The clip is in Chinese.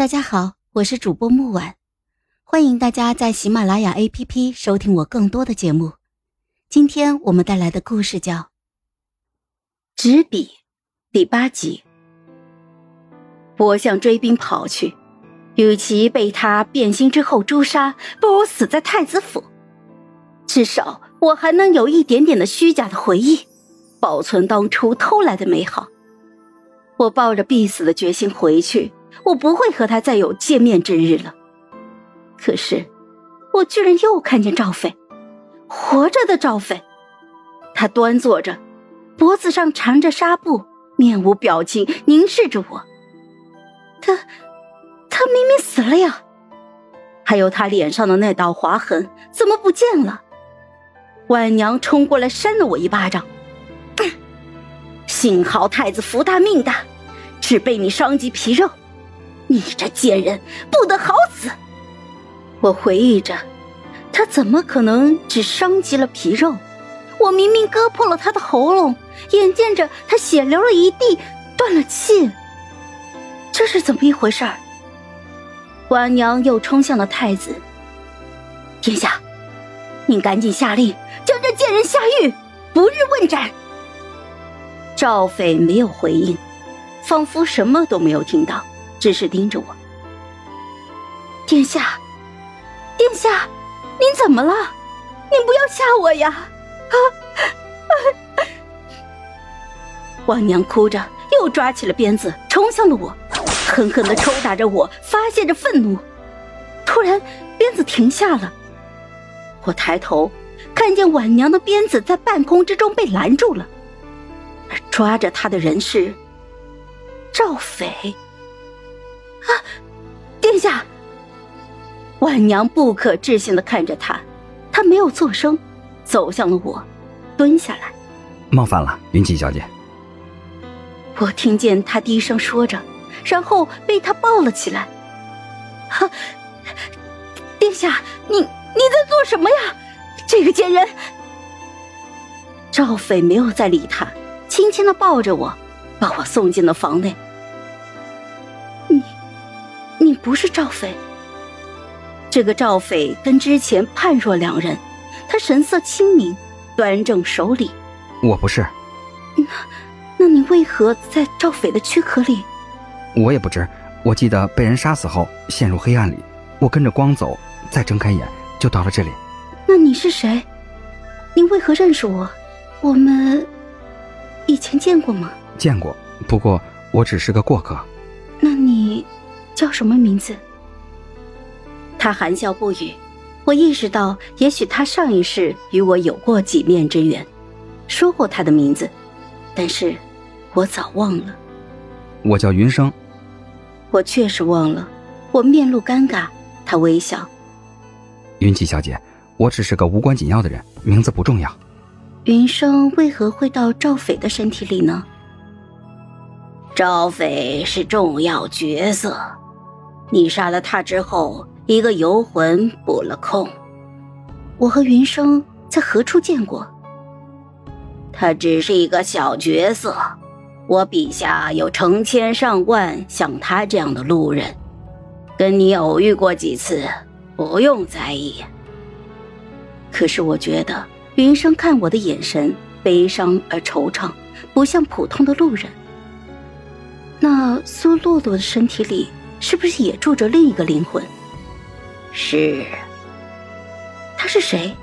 大家好，我是主播木婉，欢迎大家在喜马拉雅 APP 收听我更多的节目。今天我们带来的故事叫《纸笔》第八集。我向追兵跑去，与其被他变心之后诛杀，不如死在太子府。至少我还能有一点点的虚假的回忆，保存当初偷来的美好。我抱着必死的决心回去。我不会和他再有见面之日了。可是，我居然又看见赵飞，活着的赵飞。他端坐着，脖子上缠着纱布，面无表情，凝视着我。他，他明明死了呀！还有他脸上的那道划痕，怎么不见了？婉娘冲过来扇了我一巴掌。幸好太子福大命大，只被你伤及皮肉。你这贱人，不得好死！我回忆着，他怎么可能只伤及了皮肉？我明明割破了他的喉咙，眼见着他血流了一地，断了气。这是怎么一回事儿？婉娘又冲向了太子。殿下，您赶紧下令将这贱人下狱，不日问斩。赵斐没有回应，仿佛什么都没有听到。只是盯着我，殿下，殿下，您怎么了？您不要吓我呀！啊啊！王娘哭着，又抓起了鞭子，冲向了我，狠狠的抽打着我，发泄着愤怒。突然，鞭子停下了。我抬头，看见婉娘的鞭子在半空之中被拦住了，而抓着她的人是赵斐。啊，殿下！婉娘不可置信的看着他，他没有作声，走向了我，蹲下来。冒犯了，云锦小姐。我听见他低声说着，然后被他抱了起来。哈，殿下，你你在做什么呀？这个贱人！赵斐没有再理他，轻轻的抱着我，把我送进了房内。你不是赵匪。这个赵匪跟之前判若两人，他神色清明，端正守礼。我不是。那，那你为何在赵斐的躯壳里？我也不知。我记得被人杀死后陷入黑暗里，我跟着光走，再睁开眼就到了这里。那你是谁？你为何认识我？我们以前见过吗？见过，不过我只是个过客。叫什么名字？他含笑不语。我意识到，也许他上一世与我有过几面之缘，说过他的名字，但是我早忘了。我叫云生。我确实忘了。我面露尴尬。他微笑。云奇小姐，我只是个无关紧要的人，名字不重要。云生为何会到赵斐的身体里呢？赵斐是重要角色。你杀了他之后，一个游魂补了空。我和云生在何处见过？他只是一个小角色。我笔下有成千上万像他这样的路人，跟你偶遇过几次，不用在意。可是我觉得云生看我的眼神悲伤而惆怅，不像普通的路人。那苏洛洛的身体里？是不是也住着另一个灵魂？是。他是谁？